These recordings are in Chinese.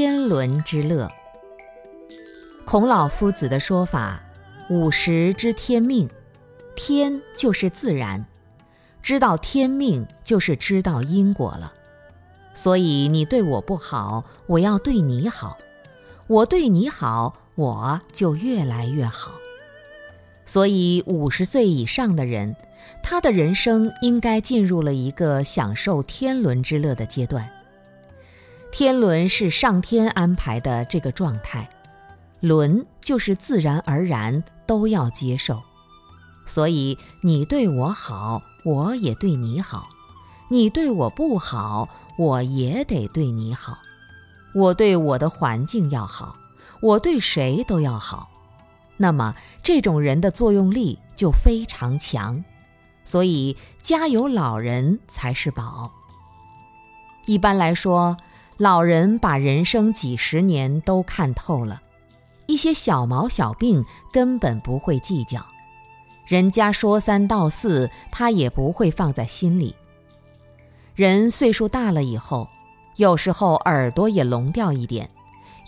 天伦之乐。孔老夫子的说法：五十知天命，天就是自然，知道天命就是知道因果了。所以你对我不好，我要对你好；我对你好，我就越来越好。所以五十岁以上的人，他的人生应该进入了一个享受天伦之乐的阶段。天伦是上天安排的这个状态，伦就是自然而然都要接受。所以你对我好，我也对你好；你对我不好，我也得对你好。我对我的环境要好，我对谁都要好。那么这种人的作用力就非常强。所以家有老人才是宝。一般来说。老人把人生几十年都看透了，一些小毛小病根本不会计较，人家说三道四，他也不会放在心里。人岁数大了以后，有时候耳朵也聋掉一点，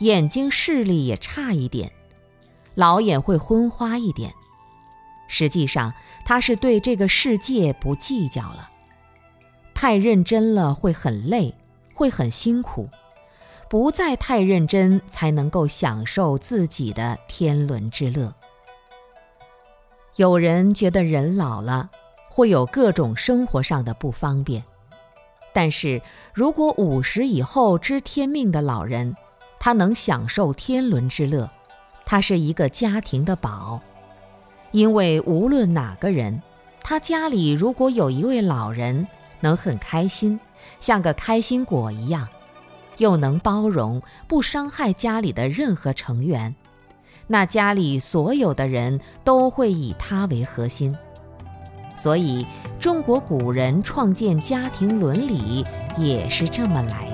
眼睛视力也差一点，老眼会昏花一点。实际上，他是对这个世界不计较了，太认真了会很累。会很辛苦，不再太认真，才能够享受自己的天伦之乐。有人觉得人老了会有各种生活上的不方便，但是如果五十以后知天命的老人，他能享受天伦之乐，他是一个家庭的宝，因为无论哪个人，他家里如果有一位老人。能很开心，像个开心果一样，又能包容，不伤害家里的任何成员，那家里所有的人都会以他为核心。所以，中国古人创建家庭伦理也是这么来。